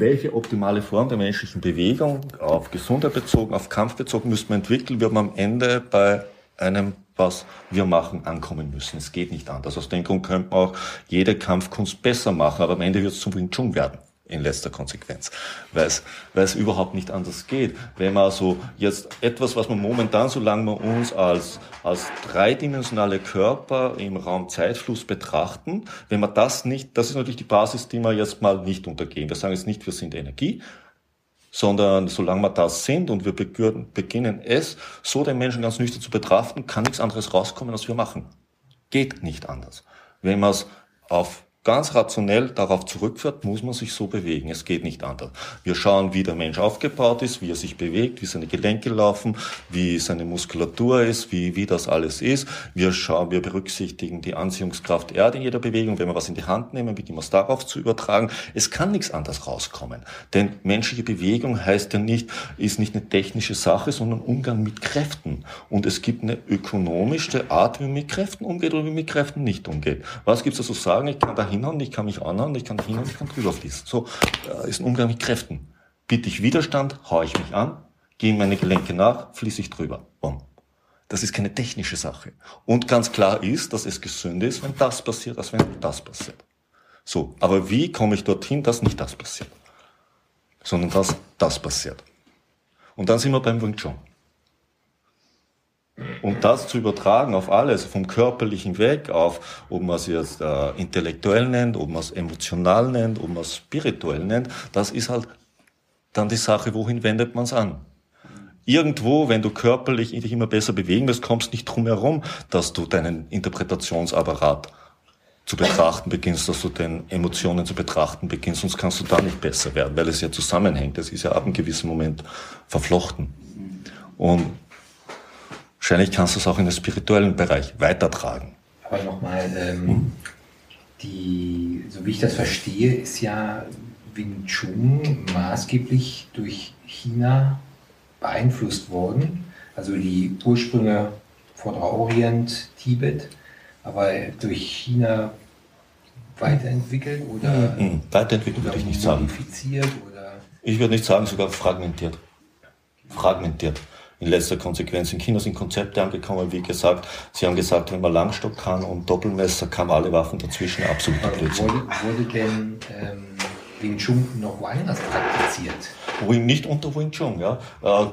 Welche optimale Form der menschlichen Bewegung auf Gesundheit bezogen, auf Kampf bezogen müssen wir entwickeln, wird man am Ende bei einem, was wir machen, ankommen müssen. Es geht nicht anders. Aus dem Grund könnte man auch jede Kampfkunst besser machen, aber am Ende wird es zum Wing Chun werden in letzter Konsequenz, weil es, überhaupt nicht anders geht. Wenn man so jetzt etwas, was man momentan, solange wir uns als, als dreidimensionale Körper im Raum Zeitfluss betrachten, wenn man das nicht, das ist natürlich die Basis, die wir jetzt mal nicht untergehen. Wir sagen jetzt nicht, wir sind Energie, sondern solange wir das sind und wir beginnen es so den Menschen ganz nüchtern zu betrachten, kann nichts anderes rauskommen, als wir machen. Geht nicht anders. Wenn man es auf ganz rationell darauf zurückführt, muss man sich so bewegen. Es geht nicht anders. Wir schauen, wie der Mensch aufgebaut ist, wie er sich bewegt, wie seine Gelenke laufen, wie seine Muskulatur ist, wie, wie das alles ist. Wir schauen, wir berücksichtigen die Anziehungskraft Erde in jeder Bewegung, wenn wir was in die Hand nehmen, beginnen wir es darauf zu übertragen. Es kann nichts anderes rauskommen. Denn menschliche Bewegung heißt ja nicht, ist nicht eine technische Sache, sondern Umgang mit Kräften. Und es gibt eine ökonomischste Art, wie man mit Kräften umgeht oder wie man mit Kräften nicht umgeht. Was gibt's da zu sagen? Ich kann da hinhauen, ich kann mich anhauen, ich kann hinhauen, ich kann drüber fließen. So äh, ist ein Umgang mit Kräften. Bitte ich Widerstand, haue ich mich an, gehe meine Gelenke nach, fließe ich drüber. Boom. Das ist keine technische Sache. Und ganz klar ist, dass es gesünder ist, wenn das passiert, als wenn das passiert. So, aber wie komme ich dorthin, dass nicht das passiert, sondern dass das passiert? Und dann sind wir beim Wing Chun. Und das zu übertragen auf alles, vom körperlichen weg auf, ob man es jetzt äh, intellektuell nennt, ob man es emotional nennt, ob man es spirituell nennt, das ist halt dann die Sache, wohin wendet man es an? Irgendwo, wenn du körperlich dich immer besser bewegen willst, kommst nicht drum herum, dass du deinen Interpretationsapparat zu betrachten beginnst, dass du den Emotionen zu betrachten beginnst, sonst kannst du da nicht besser werden, weil es ja zusammenhängt. Das ist ja ab einem gewissen Moment verflochten. Und Wahrscheinlich kannst du es auch in den spirituellen Bereich weitertragen. Aber nochmal, ähm, die, so wie ich das verstehe, ist ja Wing Chun maßgeblich durch China beeinflusst worden. Also die Ursprünge Vorderer Orient, Tibet, aber durch China weiterentwickelt oder mhm, weiterentwickelt würde ich nicht sagen. Oder? Ich würde nicht sagen, sogar fragmentiert. Fragmentiert in letzter Konsequenz. In China sind Konzepte angekommen, wie gesagt, sie haben gesagt, wenn man Langstock kann und Doppelmesser, kann man alle Waffen dazwischen absolut Blödsinn. Wurde, wurde denn ähm, Wing Chun noch woanders praktiziert? Wing, nicht unter Wing Chun, ja. Äh,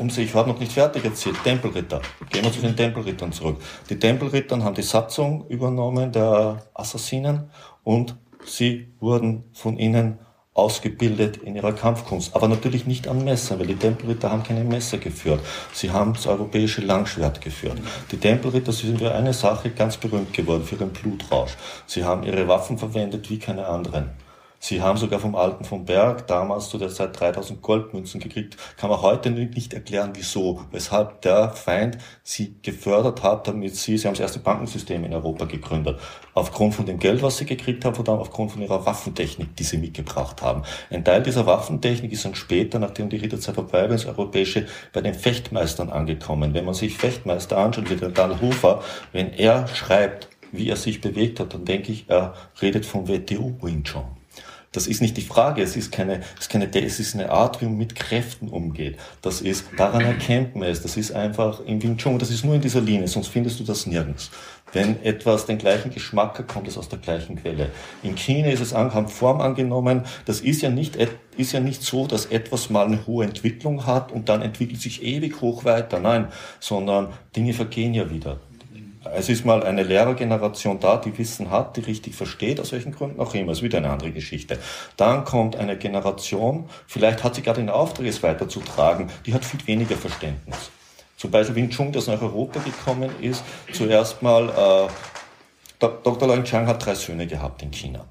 um sich, ich habe noch nicht fertig erzählt, Tempelritter. Gehen wir zu den Tempelrittern zurück. Die Tempelrittern haben die Satzung übernommen der Assassinen und sie wurden von ihnen ausgebildet in ihrer Kampfkunst, aber natürlich nicht am Messer, weil die Tempelritter haben keine Messer geführt. Sie haben das europäische Langschwert geführt. Die Tempelritter sind für eine Sache ganz berühmt geworden, für ihren Blutrausch. Sie haben ihre Waffen verwendet wie keine anderen. Sie haben sogar vom Alten vom Berg damals zu der Zeit 3000 Goldmünzen gekriegt. Kann man heute nicht erklären, wieso, weshalb der Feind sie gefördert hat, damit sie, sie haben das erste Bankensystem in Europa gegründet. Aufgrund von dem Geld, was sie gekriegt haben, und dann aufgrund von ihrer Waffentechnik, die sie mitgebracht haben. Ein Teil dieser Waffentechnik ist dann später, nachdem die Ritterzeit vorbei war, ins Europäische bei den Fechtmeistern angekommen. Wenn man sich Fechtmeister anschaut, wie der Dan Hofer, wenn er schreibt, wie er sich bewegt hat, dann denke ich, er redet vom WTO Wing Chun. Das ist nicht die Frage. Es ist keine, es ist keine, es ist eine Art, wie man mit Kräften umgeht. Das ist, daran erkennt man es. Das ist einfach im Wing Chun. Das ist nur in dieser Linie. Sonst findest du das nirgends. Wenn etwas den gleichen Geschmack hat, kommt es aus der gleichen Quelle. In China ist es an, Form angenommen. Das ist ja nicht, ist ja nicht so, dass etwas mal eine hohe Entwicklung hat und dann entwickelt sich ewig hoch weiter. Nein, sondern Dinge vergehen ja wieder. Es ist mal eine Lehrergeneration da, die Wissen hat, die richtig versteht, aus welchen Gründen auch immer. Das ist wieder eine andere Geschichte. Dann kommt eine Generation, vielleicht hat sie gerade den Auftrag, es weiterzutragen, die hat viel weniger Verständnis. Zum Beispiel Wing Chun, das nach Europa gekommen ist, zuerst mal, äh, Dr. Lang Chang hat drei Söhne gehabt in China.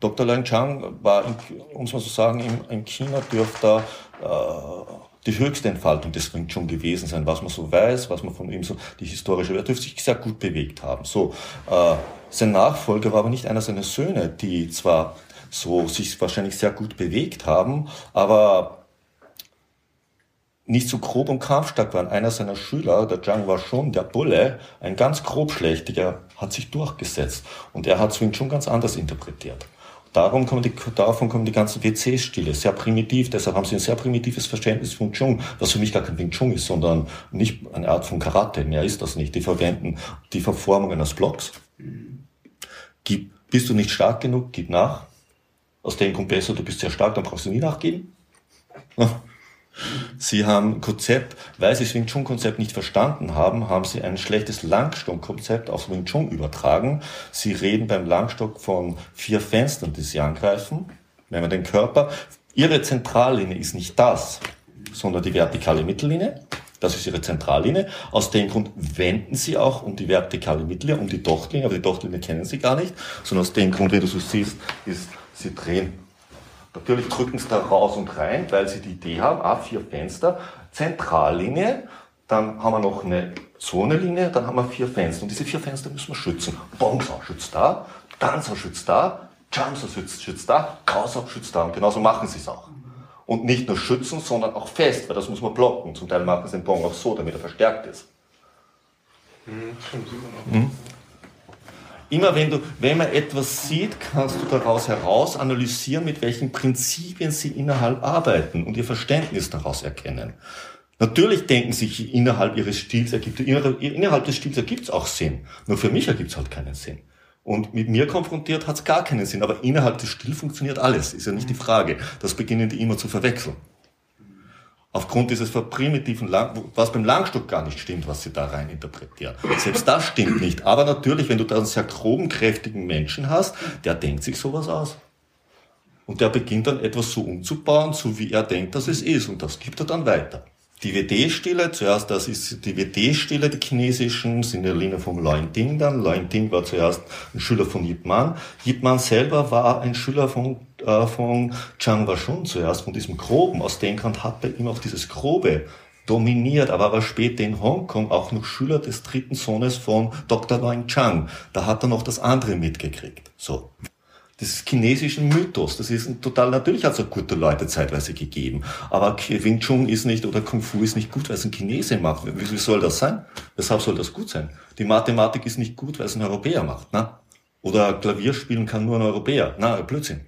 Dr. Lang Chang war, um es mal so sagen, in, in China dürfte er äh, die höchste Entfaltung des Wing Chun gewesen sein, was man so weiß, was man von ihm so, die historische, er dürfte sich sehr gut bewegt haben. So, äh, sein Nachfolger war aber nicht einer seiner Söhne, die zwar so sich wahrscheinlich sehr gut bewegt haben, aber nicht so grob und kampfstark waren. Einer seiner Schüler, der Zhang war schon der Bulle, ein ganz grobschlächtiger, hat sich durchgesetzt. Und er hat Wing Chun ganz anders interpretiert. Darum kommen die, davon kommen die ganzen WC-Stile, sehr primitiv. Deshalb haben sie ein sehr primitives Verständnis von Chung, was für mich gar kein Wing Chun ist, sondern nicht eine Art von Karate. Mehr ist das nicht. Die verwenden die Verformungen als Blocks. Gib, bist du nicht stark genug, gib nach. Aus dem kommt besser, du bist sehr stark, dann brauchst du nie nachgeben. Sie haben Konzept, weil Sie das Wing Chun Konzept nicht verstanden haben, haben Sie ein schlechtes Langstock Konzept aufs Wing Chun übertragen. Sie reden beim Langstock von vier Fenstern, die Sie angreifen. Wenn man den Körper, Ihre Zentrallinie ist nicht das, sondern die vertikale Mittellinie. Das ist Ihre Zentrallinie. Aus dem Grund wenden Sie auch um die vertikale Mittellinie, um die Dochtlinie, aber die Dochtlinie kennen Sie gar nicht, sondern aus dem Grund, wie du so siehst, ist, Sie drehen Natürlich drücken sie da raus und rein, weil sie die Idee haben, ah, vier Fenster, Zentrallinie, dann haben wir noch eine Zonelinie, dann haben wir vier Fenster. Und diese vier Fenster müssen wir schützen. Bongsa schützt da, Danza schützt da, Jamsa schützt, schützt da, Kausa schützt da. Und genauso machen sie es auch. Und nicht nur schützen, sondern auch fest, weil das muss man blocken. Zum Teil machen sie den Bong auch so, damit er verstärkt ist. Mhm. Immer wenn du, wenn man etwas sieht, kannst du daraus heraus analysieren, mit welchen Prinzipien sie innerhalb arbeiten und ihr Verständnis daraus erkennen. Natürlich denken sich innerhalb ihres Stils ergibt, innerhalb des Stils ergibt es auch Sinn. Nur für mich ergibt es halt keinen Sinn. Und mit mir konfrontiert hat es gar keinen Sinn. Aber innerhalb des Stils funktioniert alles, ist ja nicht die Frage. Das beginnen die immer zu verwechseln aufgrund dieses primitiven Lang was beim Langstock gar nicht stimmt, was sie da rein interpretieren. Selbst das stimmt nicht. Aber natürlich, wenn du da einen sehr groben, kräftigen Menschen hast, der denkt sich sowas aus. Und der beginnt dann etwas so umzubauen, so wie er denkt, dass es ist. Und das gibt er dann weiter. Die WD-Stile, zuerst das ist die WD-Stile, die chinesischen, sind in der Linie vom Loin Ding dann. Loin Ding war zuerst ein Schüler von Yip Man. Yip Man selber war ein Schüler von, äh, von Chang Washun zuerst, von diesem Groben. Aus dem Grund hat bei ihm auch dieses Grobe dominiert, aber war später in Hongkong auch noch Schüler des dritten Sohnes von Dr. Loin Chang. Da hat er noch das andere mitgekriegt. So des chinesischen Mythos. Das ist total, natürlich hat es auch gute Leute zeitweise gegeben. Aber Wing Chun ist nicht, oder Kung Fu ist nicht gut, weil es ein Chinese macht. Wie soll das sein? Weshalb soll das gut sein? Die Mathematik ist nicht gut, weil es ein Europäer macht, ne? Oder Klavier spielen kann nur ein Europäer. Na, Blödsinn.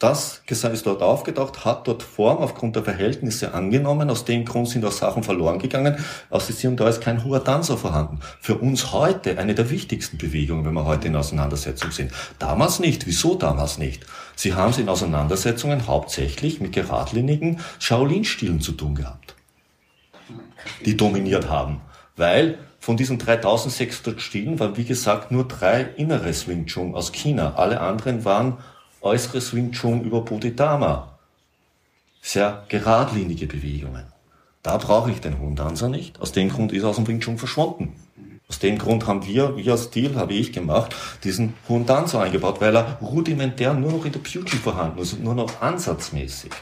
Das ist dort aufgedacht, hat dort Form aufgrund der Verhältnisse angenommen. Aus dem Grund sind auch Sachen verloren gegangen. Aus hier und da ist kein hoher Tanzer vorhanden. Für uns heute eine der wichtigsten Bewegungen, wenn wir heute in Auseinandersetzung sind. Damals nicht. Wieso damals nicht? Sie haben es in Auseinandersetzungen hauptsächlich mit geradlinigen Shaolin-Stilen zu tun gehabt, die dominiert haben. Weil von diesen 3600 Stilen waren, wie gesagt, nur drei innere Wing Chun aus China. Alle anderen waren äußeres Wing Chun über Bodhidharma. Sehr geradlinige Bewegungen. Da brauche ich den hohen Dancer nicht. Aus dem Grund ist er aus dem Wing Chun verschwunden. Aus dem Grund haben wir, wie als Stil, habe ich gemacht, diesen hohen Dancer eingebaut, weil er rudimentär nur noch in der Beauty vorhanden ist und nur noch ansatzmäßig.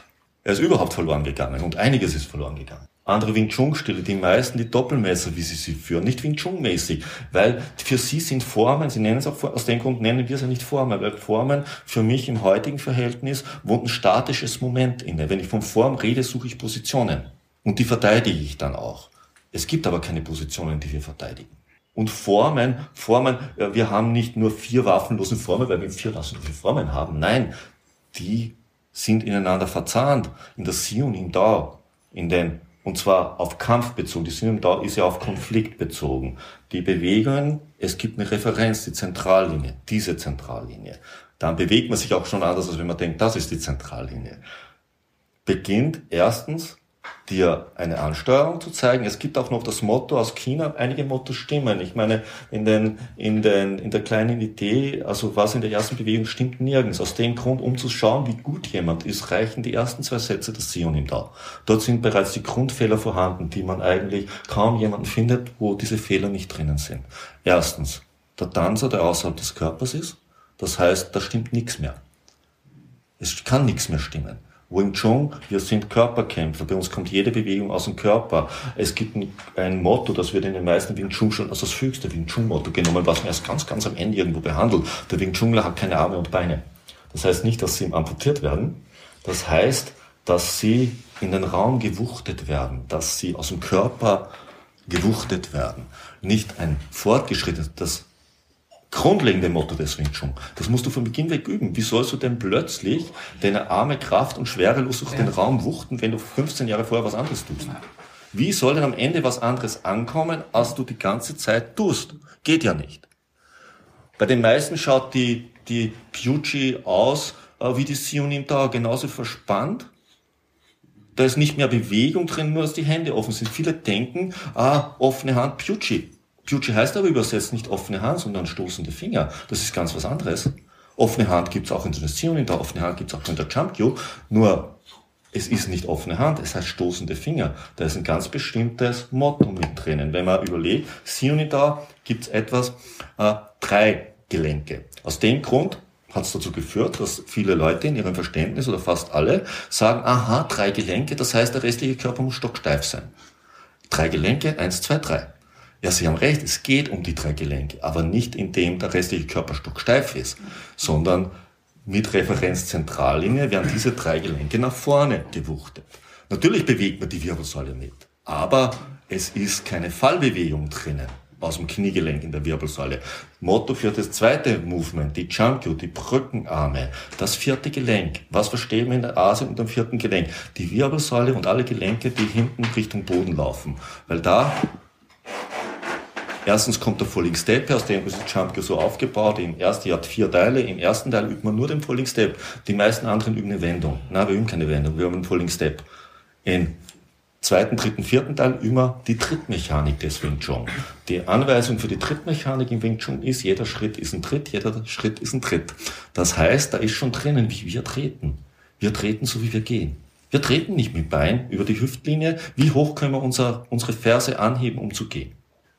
Er ist überhaupt verloren gegangen und einiges ist verloren gegangen andere Wing Chun Stile, die meisten die Doppelmesser, wie sie sie führen, nicht Wing Chun mäßig, weil für sie sind Formen, sie nennen es auch, aus dem Grund nennen wir es ja nicht Formen, weil Formen für mich im heutigen Verhältnis wohnt ein statisches Moment inne. Wenn ich von Form rede, suche ich Positionen und die verteidige ich dann auch. Es gibt aber keine Positionen, die wir verteidigen. Und Formen, Formen, wir haben nicht nur vier waffenlose Formen, weil wir vier waffenlose Formen haben. Nein, die sind ineinander verzahnt in der Si und im Dao, in den und zwar auf Kampf bezogen. Die Synum da ist ja auf Konflikt bezogen. Die Bewegungen, es gibt eine Referenz, die Zentrallinie, diese Zentrallinie. Dann bewegt man sich auch schon anders, als wenn man denkt, das ist die Zentrallinie. Beginnt erstens dir eine Ansteuerung zu zeigen. Es gibt auch noch das Motto aus China, einige Mottos stimmen. Ich meine, in, den, in, den, in der kleinen Idee, also was in der ersten Bewegung stimmt nirgends. Aus dem Grund, um zu schauen, wie gut jemand ist, reichen die ersten zwei Sätze des Sionim da. Dort sind bereits die Grundfehler vorhanden, die man eigentlich kaum jemanden findet, wo diese Fehler nicht drinnen sind. Erstens, der Tanzer, der außerhalb des Körpers ist. Das heißt, da stimmt nichts mehr. Es kann nichts mehr stimmen. Wing Chun, wir sind Körperkämpfer. Bei uns kommt jede Bewegung aus dem Körper. Es gibt ein, ein Motto, das wird in den meisten Wing Chun schon als das höchste Wing Chun Motto genommen, was man erst ganz, ganz am Ende irgendwo behandelt. Der Wing Chunler hat keine Arme und Beine. Das heißt nicht, dass sie ihm amputiert werden. Das heißt, dass sie in den Raum gewuchtet werden, dass sie aus dem Körper gewuchtet werden. Nicht ein fortgeschrittenes, das grundlegende Motto des Wing Chun. Das musst du von Beginn weg üben. Wie sollst du denn plötzlich deine Arme Kraft und schwerelos durch den Raum wuchten, wenn du 15 Jahre vorher was anderes tust? Wie soll denn am Ende was anderes ankommen, als du die ganze Zeit tust? Geht ja nicht. Bei den meisten schaut die, die Pucci aus äh, wie die Sionim da, genauso verspannt. Da ist nicht mehr Bewegung drin, nur dass die Hände offen sind. Viele denken, ah, offene Hand, Pucci. Pucci heißt aber übersetzt nicht offene Hand, sondern stoßende Finger. Das ist ganz was anderes. Offene Hand gibt's auch in der Sion, in der offene Hand gibt's auch in der Jumpyo. Nur es ist nicht offene Hand, es heißt stoßende Finger. Da ist ein ganz bestimmtes Motto mit drinnen. Wenn man überlegt, Sionida gibt's etwas, äh, drei Gelenke. Aus dem Grund hat es dazu geführt, dass viele Leute in ihrem Verständnis oder fast alle sagen, aha, drei Gelenke, das heißt, der restliche Körper muss stocksteif sein. Drei Gelenke, eins, zwei, drei. Ja, Sie haben recht, es geht um die drei Gelenke, aber nicht indem der restliche Körper stocksteif ist, sondern mit Referenzzentrallinie werden diese drei Gelenke nach vorne gewuchtet. Natürlich bewegt man die Wirbelsäule mit, aber es ist keine Fallbewegung drinnen aus dem Kniegelenk in der Wirbelsäule. Motto für das zweite Movement, die Junkyu, die Brückenarme, das vierte Gelenk. Was verstehen wir in der Asien unter dem vierten Gelenk? Die Wirbelsäule und alle Gelenke, die hinten Richtung Boden laufen. Weil da Erstens kommt der Falling Step, aus dem ist Jumpgear so aufgebaut. Im ersten Jahr hat vier Teile. Im ersten Teil übt man nur den Falling Step. Die meisten anderen üben eine Wendung. Nein, wir üben keine Wendung, wir haben einen Falling Step. Im zweiten, dritten, vierten Teil immer die Trittmechanik des Wing Chun. Die Anweisung für die Trittmechanik im Wing Chun ist, jeder Schritt ist ein Tritt, jeder Schritt ist ein Tritt. Das heißt, da ist schon drinnen, wie wir treten. Wir treten so, wie wir gehen. Wir treten nicht mit Bein über die Hüftlinie. Wie hoch können wir unser, unsere Ferse anheben, um zu gehen?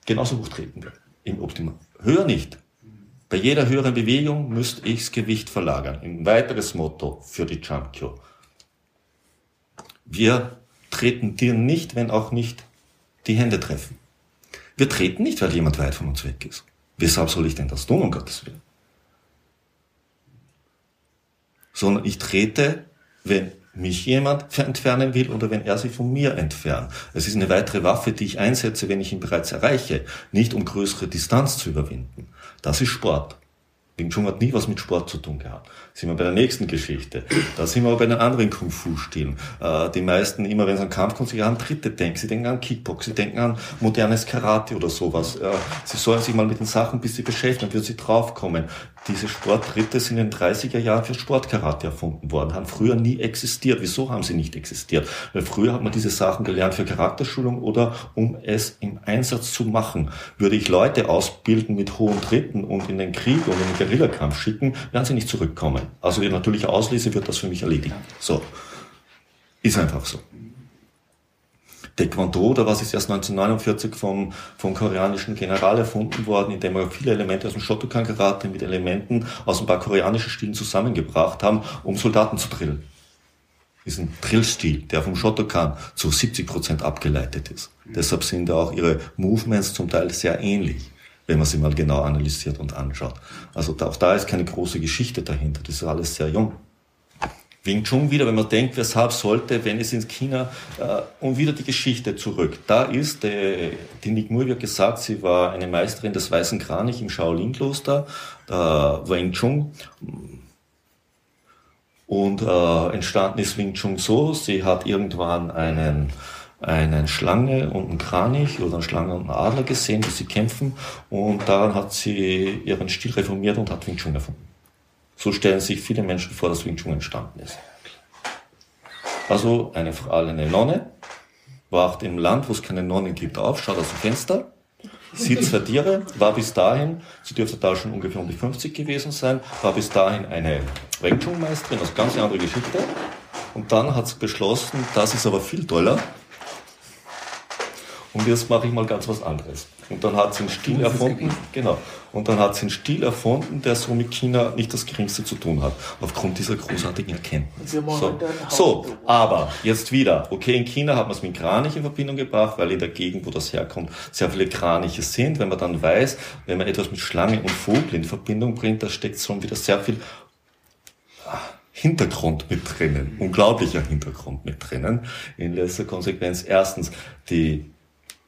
Genauso hoch treten wir. Im Optimal. Höher nicht. Bei jeder höheren Bewegung müsste ich das Gewicht verlagern. Ein weiteres Motto für die Jump Cure. Wir treten dir nicht, wenn auch nicht die Hände treffen. Wir treten nicht, weil jemand weit von uns weg ist. Weshalb soll ich denn das tun, um Gottes Willen? Sondern ich trete, wenn mich jemand entfernen will oder wenn er sich von mir entfernt. Es ist eine weitere Waffe, die ich einsetze, wenn ich ihn bereits erreiche, nicht um größere Distanz zu überwinden. Das ist Sport. Wing Chun hat nie was mit Sport zu tun gehabt. Sind wir bei der nächsten Geschichte. Da sind wir aber bei den anderen Kung-Fu-Stilen. Äh, die meisten, immer wenn sie an Kampf kommen, sie an Dritte denken. Sie denken an Kickbox, sie denken an modernes Karate oder sowas. Äh, sie sollen sich mal mit den Sachen ein bisschen beschäftigen, dann würden sie draufkommen. Diese Sporttritte sind in den 30er Jahren für Sportkarate erfunden worden, haben früher nie existiert. Wieso haben sie nicht existiert? Weil früher hat man diese Sachen gelernt für Charakterschulung oder um es im Einsatz zu machen. Würde ich Leute ausbilden mit hohen Tritten und in den Krieg oder in den Guerillakampf schicken, werden sie nicht zurückkommen. Also die natürliche Auslese wird das für mich erledigen. So. Ist einfach so. Taekwondo, da was ist erst 1949 vom, vom koreanischen General erfunden worden, indem er viele Elemente aus dem Shotokan-Karate mit Elementen aus ein paar koreanischen Stilen zusammengebracht haben, um Soldaten zu drillen. Ist ein Drillstil, der vom Shotokan zu 70 Prozent abgeleitet ist. Deshalb sind auch ihre Movements zum Teil sehr ähnlich wenn man sie mal genau analysiert und anschaut. Also auch da ist keine große Geschichte dahinter, das ist alles sehr jung. Wing Chun wieder, wenn man denkt, weshalb sollte, wenn es ins China, äh, und wieder die Geschichte zurück. Da ist, äh, die Nick Mui gesagt, sie war eine Meisterin des Weißen Kranich im Shaolin-Kloster, äh, Wing Chun. Und äh, entstanden ist Wing Chun so, sie hat irgendwann einen einen Schlange und einen Kranich oder einen Schlange und einen Adler gesehen, die sie kämpfen und daran hat sie ihren Stil reformiert und hat Wing Chun erfunden. So stellen sich viele Menschen vor, dass Wing Chun entstanden ist. Also eine, eine Nonne wacht im Land, wo es keine Nonnen gibt, auf, schaut aus dem Fenster, sieht zwei Tiere, war bis dahin, sie dürfte da schon ungefähr um die 50 gewesen sein, war bis dahin eine Wing Chun Meisterin, also ganz andere Geschichte. Und dann hat sie beschlossen, das ist aber viel toller, und jetzt mache ich mal ganz was anderes. Und dann hat sie einen Stil erfunden, genau. Und dann hat sie einen Stil erfunden, der so mit China nicht das geringste zu tun hat, aufgrund dieser großartigen Erkenntnis. So, so aber jetzt wieder, okay, in China hat man es mit Kranich in Verbindung gebracht, weil in der Gegend, wo das herkommt, sehr viele Kraniche sind. Wenn man dann weiß, wenn man etwas mit Schlange und Vogel in Verbindung bringt, da steckt schon wieder sehr viel ah, Hintergrund mit drinnen, unglaublicher Hintergrund mit drinnen. In letzter Konsequenz erstens die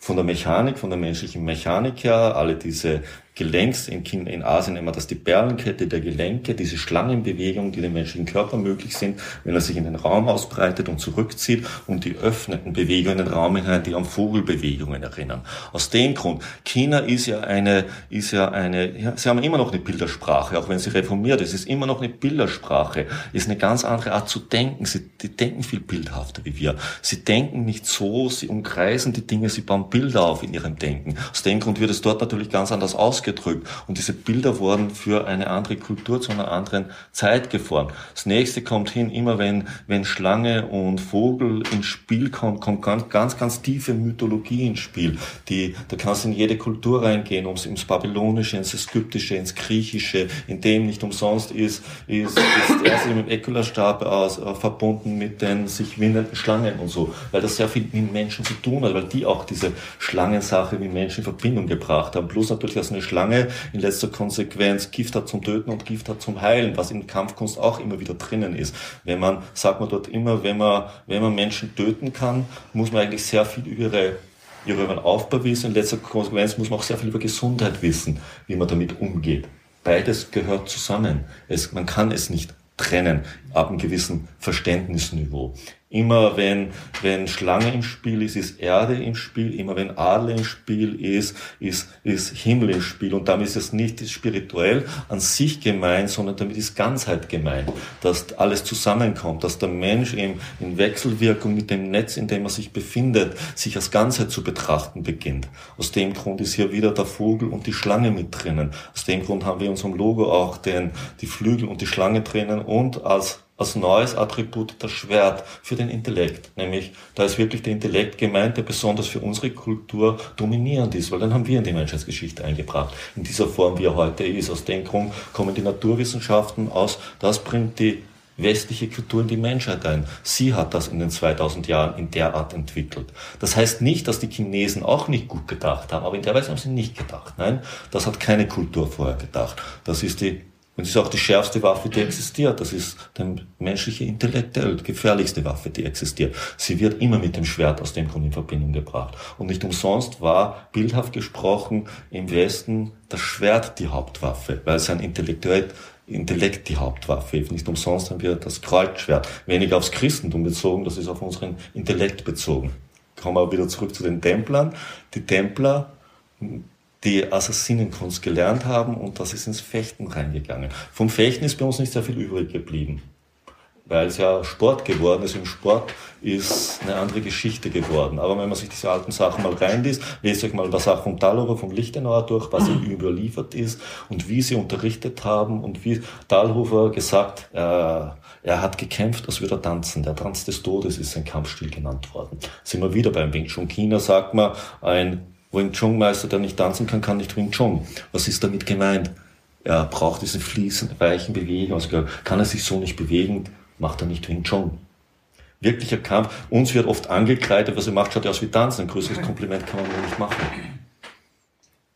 von der Mechanik, von der menschlichen Mechanik her, alle diese Gelenks, in, in Asien immer das die Perlenkette der Gelenke, diese Schlangenbewegungen, die dem menschlichen Körper möglich sind, wenn er sich in den Raum ausbreitet und zurückzieht und die öffnenden Bewegungen in den Raum hinein, die an Vogelbewegungen erinnern. Aus dem Grund, China ist ja eine, ist ja eine, ja, sie haben immer noch eine Bildersprache, auch wenn sie reformiert ist, ist immer noch eine Bildersprache, ist eine ganz andere Art zu denken. Sie die denken viel bildhafter wie wir. Sie denken nicht so, sie umkreisen die Dinge, sie bauen Bilder auf in ihrem Denken. Aus dem Grund wird es dort natürlich ganz anders ausgehen ausgedrückt. Und diese Bilder wurden für eine andere Kultur zu einer anderen Zeit geformt. Das nächste kommt hin, immer wenn, wenn Schlange und Vogel ins Spiel kommt, kommt ganz, ganz, ganz tiefe Mythologie ins Spiel. Die, da kannst du in jede Kultur reingehen, ums, ins Babylonische, ins Ägyptische, ins Griechische, in dem nicht umsonst ist, ist, ist erst mit dem Ekularstab aus, äh, verbunden mit den sich windenden Schlangen und so, weil das sehr viel mit Menschen zu tun hat, weil die auch diese Schlangensache mit Menschen in Verbindung gebracht haben. Plus natürlich aus eine Schlange Schlange in letzter Konsequenz Gift hat zum Töten und Gift hat zum Heilen, was in Kampfkunst auch immer wieder drinnen ist. Wenn man, sagt man dort immer, wenn man, wenn man Menschen töten kann, muss man eigentlich sehr viel über ihre ihren Aufbau wissen. In letzter Konsequenz muss man auch sehr viel über Gesundheit wissen, wie man damit umgeht. Beides gehört zusammen. Es, man kann es nicht trennen ab einem gewissen Verständnisniveau. Immer wenn, wenn Schlange im Spiel ist, ist Erde im Spiel. Immer wenn Adler im Spiel ist, ist, ist Himmel im Spiel. Und damit ist es nicht spirituell an sich gemeint, sondern damit ist Ganzheit gemeint. Dass alles zusammenkommt, dass der Mensch eben in Wechselwirkung mit dem Netz, in dem er sich befindet, sich als Ganzheit zu betrachten beginnt. Aus dem Grund ist hier wieder der Vogel und die Schlange mit drinnen. Aus dem Grund haben wir in unserem Logo auch den, die Flügel und die Schlange drinnen und als als neues Attribut das Schwert für den Intellekt. Nämlich, da ist wirklich der Intellekt gemeint, der besonders für unsere Kultur dominierend ist, weil dann haben wir in die Menschheitsgeschichte eingebracht. In dieser Form, wie er heute ist. Aus dem Grund kommen die Naturwissenschaften aus. Das bringt die westliche Kultur in die Menschheit ein. Sie hat das in den 2000 Jahren in der Art entwickelt. Das heißt nicht, dass die Chinesen auch nicht gut gedacht haben, aber in der Weise haben sie nicht gedacht. Nein, das hat keine Kultur vorher gedacht. Das ist die und es ist auch die schärfste Waffe, die existiert. Das ist der menschliche Intellekt, die gefährlichste Waffe, die existiert. Sie wird immer mit dem Schwert aus dem Grund in Verbindung gebracht. Und nicht umsonst war, bildhaft gesprochen, im Westen das Schwert die Hauptwaffe, weil sein Intellektuell Intellekt die Hauptwaffe ist. Nicht umsonst haben wir das Kreuzschwert. Weniger aufs Christentum bezogen, das ist auf unseren Intellekt bezogen. Kommen wir wieder zurück zu den Templern. Die Templer die Assassinenkunst gelernt haben und das ist ins Fechten reingegangen. Vom Fechten ist bei uns nicht sehr viel übrig geblieben, weil es ja Sport geworden ist. Im Sport ist eine andere Geschichte geworden. Aber wenn man sich diese alten Sachen mal reinliest, lest euch mal was auch vom Thalhofer, vom Lichtenauer durch, was ihm überliefert ist und wie sie unterrichtet haben und wie Thalhofer gesagt, äh, er hat gekämpft, als würde er tanzen. Der Tanz des Todes ist sein Kampfstil genannt worden. Sind wir wieder beim Wing Chun China, sagt man, ein Wing Chun Meister, der nicht tanzen kann, kann nicht Wing Chun. Was ist damit gemeint? Er braucht diese fließenden, weichen Bewegungen. Also kann er sich so nicht bewegen, macht er nicht Wing Chun. Wirklicher Kampf. Uns wird oft angekreidet, was er macht, schaut er aus wie tanzen. Ein größeres Kompliment kann man nur nicht machen.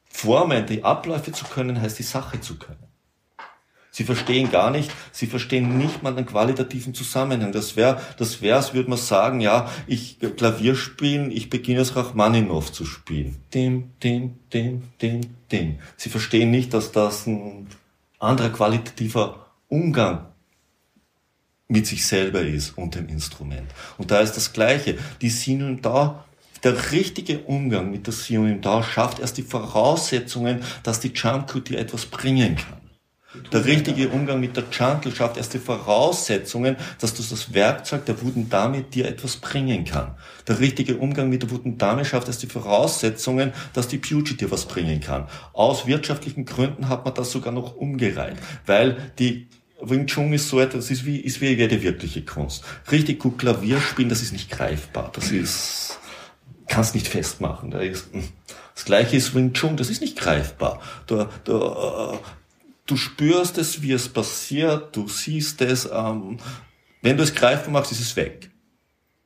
Formen, die Abläufe zu können, heißt die Sache zu können. Sie verstehen gar nicht, sie verstehen nicht mal einen qualitativen Zusammenhang. Das wäre, das wäre, als würde man sagen, ja, ich Klavier spielen, ich beginne es Rachmaninow zu spielen. Dem, dem, dem, dem, dem. Sie verstehen nicht, dass das ein anderer qualitativer Umgang mit sich selber ist und dem Instrument. Und da ist das Gleiche. Die Sinum da der richtige Umgang mit der Sinum da schafft erst die Voraussetzungen, dass die Jamku dir etwas bringen kann. Der richtige Umgang mit der Chantel schafft erst die Voraussetzungen, dass du das Werkzeug der Wooden Dame dir etwas bringen kann. Der richtige Umgang mit der Wooden Dame schafft erst die Voraussetzungen, dass die Pugy dir was bringen kann. Aus wirtschaftlichen Gründen hat man das sogar noch umgereiht, weil die Wing Chun ist so etwas, ist wie, ist wie jede wirkliche Kunst. Richtig gut Klavier spielen, das ist nicht greifbar. Das ist, kannst nicht festmachen. Da hm. das gleiche ist Wing Chun, das ist nicht greifbar. Du, du, du spürst es, wie es passiert, du siehst es. Ähm, wenn du es greifbar machst, ist es weg.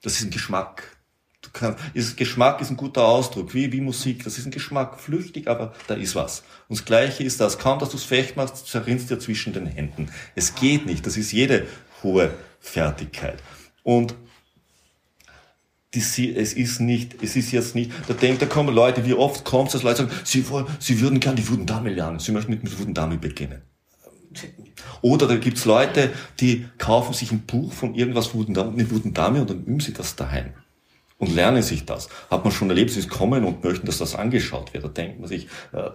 Das ist ein Geschmack. Du kannst, ist, Geschmack ist ein guter Ausdruck, wie, wie Musik. Das ist ein Geschmack, flüchtig, aber da ist was. Und das Gleiche ist das. Kaum, dass du es fecht machst, zerrinnst dir zwischen den Händen. Es geht nicht. Das ist jede hohe Fertigkeit. Und die, es ist nicht, es ist jetzt nicht, da denkt, da kommen Leute, wie oft kommt es, dass Leute sagen, sie wollen, sie würden gerne die Wudendame lernen, sie möchten mit, mit Wudendame beginnen. Oder da gibt's Leute, die kaufen sich ein Buch von irgendwas Wudendame, mit Wudendame und dann üben sie das daheim. Und lernen sich das. Hat man schon erlebt, sie kommen und möchten, dass das angeschaut wird. Da denkt man sich, äh,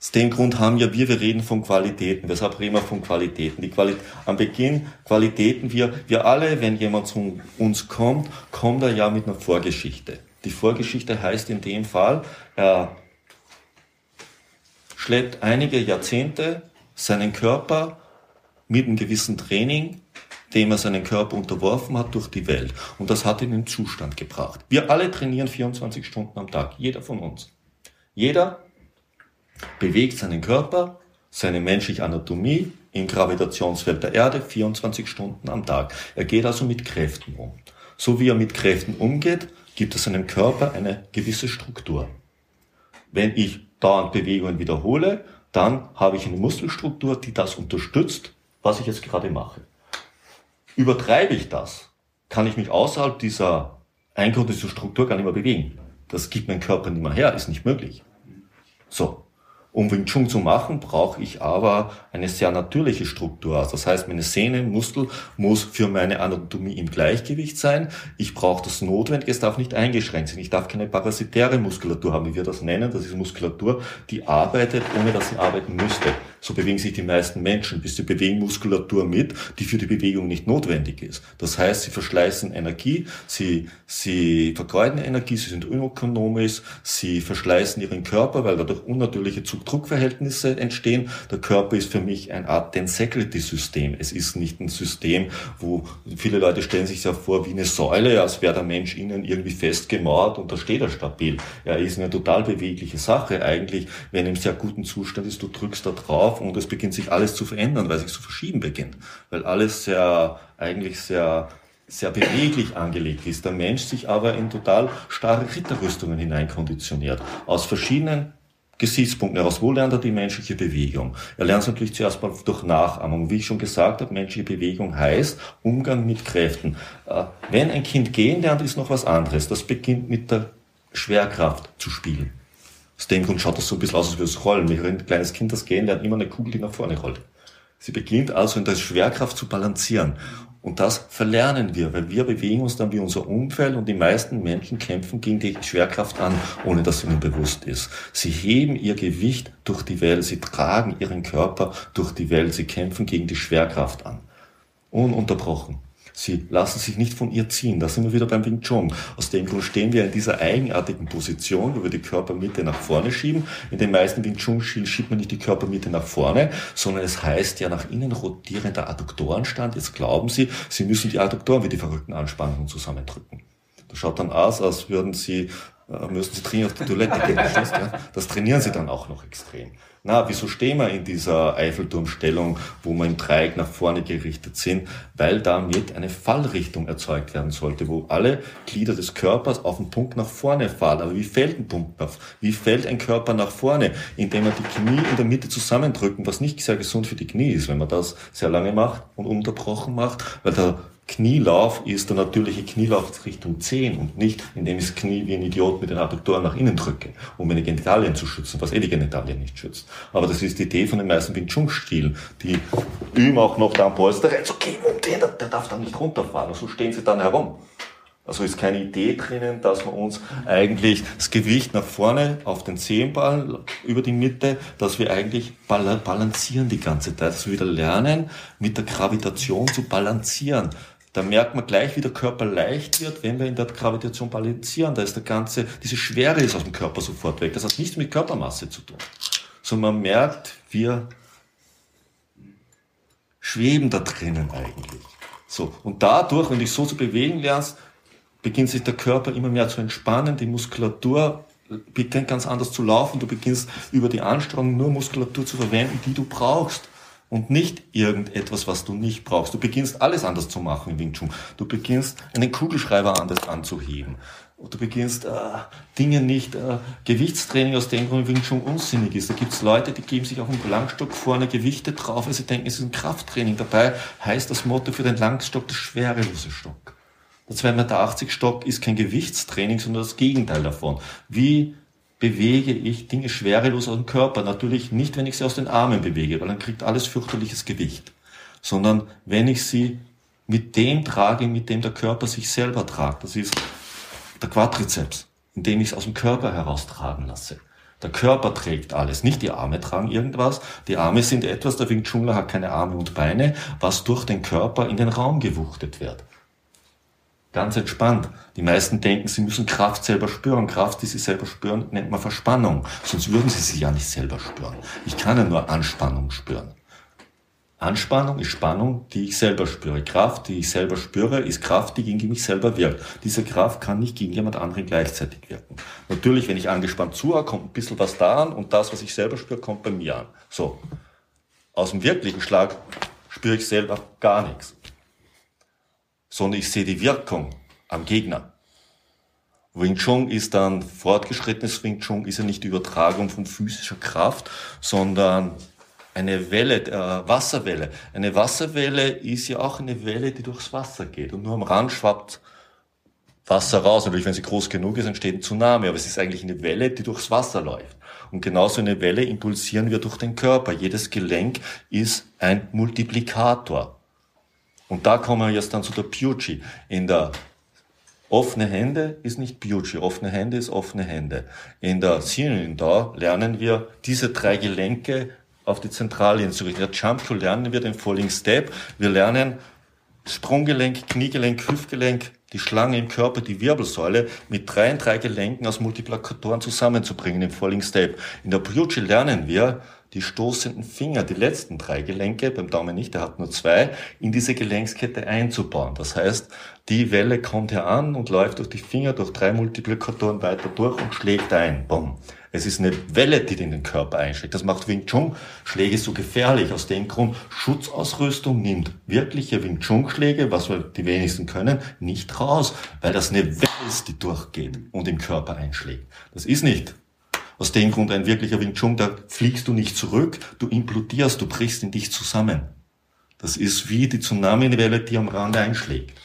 aus dem Grund haben ja wir, wir reden von Qualitäten. Weshalb reden wir von Qualitäten? Die Quali am Beginn Qualitäten, wir, wir alle, wenn jemand zu uns kommt, kommt er ja mit einer Vorgeschichte. Die Vorgeschichte heißt in dem Fall, er schleppt einige Jahrzehnte seinen Körper mit einem gewissen Training, dem er seinen Körper unterworfen hat, durch die Welt. Und das hat ihn in den Zustand gebracht. Wir alle trainieren 24 Stunden am Tag. Jeder von uns. Jeder bewegt seinen Körper, seine menschliche Anatomie im Gravitationsfeld der Erde 24 Stunden am Tag. Er geht also mit Kräften um. So wie er mit Kräften umgeht, gibt es seinem Körper eine gewisse Struktur. Wenn ich dauernd Bewegungen wiederhole, dann habe ich eine Muskelstruktur, die das unterstützt, was ich jetzt gerade mache. Übertreibe ich das, kann ich mich außerhalb dieser Eingrund dieser Struktur gar nicht mehr bewegen. Das gibt mein Körper nicht mehr her, ist nicht möglich. So. Um Wing Chun zu machen, brauche ich aber eine sehr natürliche Struktur. Also das heißt, meine Sehne, Muskel muss für meine Anatomie im Gleichgewicht sein. Ich brauche das Notwendige, es darf nicht eingeschränkt sein. Ich darf keine parasitäre Muskulatur haben, wie wir das nennen. Das ist Muskulatur, die arbeitet, ohne dass sie arbeiten müsste. So bewegen sich die meisten Menschen, bis sie bewegen Muskulatur mit, die für die Bewegung nicht notwendig ist. Das heißt, sie verschleißen Energie, sie, sie vergeuden Energie, sie sind unökonomisch, sie verschleißen ihren Körper, weil dadurch unnatürliche Zug-Druck-Verhältnisse entstehen. Der Körper ist für mich eine Art Tensegrity-System. Es ist nicht ein System, wo viele Leute stellen sich ja vor wie eine Säule, als wäre der Mensch innen irgendwie festgemauert und da steht er stabil. Er ist eine total bewegliche Sache eigentlich, wenn er im sehr guten Zustand ist, du drückst da drauf, auf und es beginnt sich alles zu verändern, weil sich zu verschieben beginnt. Weil alles sehr, eigentlich sehr, sehr beweglich angelegt ist. Der Mensch sich aber in total starre Ritterrüstungen hineinkonditioniert. Aus verschiedenen Gesichtspunkten heraus. Wo lernt er die menschliche Bewegung? Er lernt es natürlich zuerst mal durch Nachahmung. Wie ich schon gesagt habe, menschliche Bewegung heißt Umgang mit Kräften. Äh, wenn ein Kind gehen lernt, ist noch was anderes. Das beginnt mit der Schwerkraft zu spielen. Aus dem Grund schaut das so ein bisschen aus, als würde es rollen. Wenn ein kleines Kind das gehen lernt, immer eine Kugel, die nach vorne rollt. Sie beginnt also in der Schwerkraft zu balancieren. Und das verlernen wir, weil wir bewegen uns dann wie unser Umfeld und die meisten Menschen kämpfen gegen die Schwerkraft an, ohne dass ihnen bewusst ist. Sie heben ihr Gewicht durch die Welt, sie tragen ihren Körper durch die Welt, sie kämpfen gegen die Schwerkraft an. Ununterbrochen. Sie lassen sich nicht von ihr ziehen. Da sind wir wieder beim Wing Chun. Aus dem Grund stehen wir in dieser eigenartigen Position, wo wir die Körpermitte nach vorne schieben. In den meisten Wing Chun schiebt man nicht die Körpermitte nach vorne, sondern es heißt ja nach innen rotierender Adduktorenstand. Jetzt glauben Sie, Sie müssen die Adduktoren wie die Verrückten anspannen und zusammendrücken. Das schaut dann aus, als würden Sie, müssen Sie dringend auf die Toilette gehen. Das trainieren Sie dann auch noch extrem na, wieso stehen wir in dieser Eiffelturmstellung, wo wir im Dreieck nach vorne gerichtet sind? Weil damit eine Fallrichtung erzeugt werden sollte, wo alle Glieder des Körpers auf den Punkt nach vorne fallen. Aber wie fällt ein Punkt auf? Wie fällt ein Körper nach vorne? Indem er die Knie in der Mitte zusammendrücken, was nicht sehr gesund für die Knie ist, wenn man das sehr lange macht und unterbrochen macht, weil der Knielauf ist der natürliche Knielauf Richtung Zehen und nicht, indem ich das Knie wie ein Idiot mit den Adduktoren nach innen drücke, um meine Genitalien zu schützen, was eh die Genitalien nicht schützt. Aber das ist die Idee von den meisten Wing Chun Stilen. Die üben auch noch da am Polster rein, so geh um den, der darf dann nicht runterfahren. Und so stehen sie dann herum. Also ist keine Idee drinnen, dass wir uns eigentlich das Gewicht nach vorne auf den Zehenball über die Mitte, dass wir eigentlich balancieren die ganze Zeit, dass wir wieder lernen, mit der Gravitation zu balancieren. Da merkt man gleich, wie der Körper leicht wird, wenn wir in der Gravitation balancieren. Da ist der ganze, diese Schwere ist aus dem Körper sofort weg. Das hat nichts mit Körpermasse zu tun. Sondern man merkt, wir schweben da drinnen eigentlich. So. Und dadurch, wenn du dich so zu bewegen lernst, beginnt sich der Körper immer mehr zu entspannen, die Muskulatur beginnt ganz anders zu laufen, du beginnst über die Anstrengung nur Muskulatur zu verwenden, die du brauchst und nicht irgendetwas, was du nicht brauchst. Du beginnst alles anders zu machen im Wing Chun. Du beginnst einen Kugelschreiber anders anzuheben. Du beginnst äh, Dinge nicht, äh, Gewichtstraining aus dem Grund Wing Chun unsinnig ist. Da gibt's Leute, die geben sich auf dem Langstock vorne Gewichte drauf, weil sie denken, es ist ein Krafttraining. Dabei heißt das Motto für den Langstock der schwerelose Stock. Der 2,80 Meter Stock ist kein Gewichtstraining, sondern das Gegenteil davon. Wie bewege ich Dinge schwerelos aus dem Körper. Natürlich nicht, wenn ich sie aus den Armen bewege, weil dann kriegt alles fürchterliches Gewicht. Sondern wenn ich sie mit dem trage, mit dem der Körper sich selber tragt. Das ist der Quadrizeps, indem ich es aus dem Körper heraustragen lasse. Der Körper trägt alles, nicht die Arme tragen irgendwas. Die Arme sind etwas, der Wing Chunler hat keine Arme und Beine, was durch den Körper in den Raum gewuchtet wird. Ganz entspannt. Die meisten denken, sie müssen Kraft selber spüren. Kraft, die sie selber spüren, nennt man Verspannung. Sonst würden sie sie ja nicht selber spüren. Ich kann ja nur Anspannung spüren. Anspannung ist Spannung, die ich selber spüre. Kraft, die ich selber spüre, ist Kraft, die gegen mich selber wirkt. Diese Kraft kann nicht gegen jemand anderen gleichzeitig wirken. Natürlich, wenn ich angespannt zuhöre, kommt ein bisschen was da an und das, was ich selber spüre, kommt bei mir an. So. Aus dem wirklichen Schlag spüre ich selber gar nichts sondern ich sehe die Wirkung am Gegner. Wing Chun ist dann fortgeschrittenes Wing Chun, ist ja nicht die Übertragung von physischer Kraft, sondern eine Welle, äh, Wasserwelle. Eine Wasserwelle ist ja auch eine Welle, die durchs Wasser geht und nur am Rand schwappt Wasser raus. Natürlich, wenn sie groß genug ist, entsteht ein Tsunami, aber es ist eigentlich eine Welle, die durchs Wasser läuft. Und genauso eine Welle impulsieren wir durch den Körper. Jedes Gelenk ist ein Multiplikator. Und da kommen wir jetzt dann zu der Pucci. In der offene Hände ist nicht Pucci, offene Hände ist offene Hände. In der Sinin da lernen wir diese drei Gelenke auf die Zentrallinien zu richten. Der Jump to lernen wir den Falling Step. Wir lernen Sprunggelenk, Kniegelenk, Hüftgelenk, die Schlange im Körper, die Wirbelsäule mit drei drei Gelenken aus Multiplikatoren zusammenzubringen im Falling Step. In der Pucci lernen wir die stoßenden Finger, die letzten drei Gelenke, beim Daumen nicht, der hat nur zwei, in diese Gelenkskette einzubauen. Das heißt, die Welle kommt hier an und läuft durch die Finger, durch drei Multiplikatoren weiter durch und schlägt ein. Bumm. Es ist eine Welle, die in den Körper einschlägt. Das macht Wing Chun Schläge so gefährlich. Aus dem Grund, Schutzausrüstung nimmt wirkliche Wing Chun Schläge, was wir die wenigsten können, nicht raus, weil das eine Welle ist, die durchgeht und im Körper einschlägt. Das ist nicht aus dem Grund ein wirklicher Wing Chun, da fliegst du nicht zurück, du implodierst, du brichst in dich zusammen. Das ist wie die Tsunami-Welle, die am Rande einschlägt.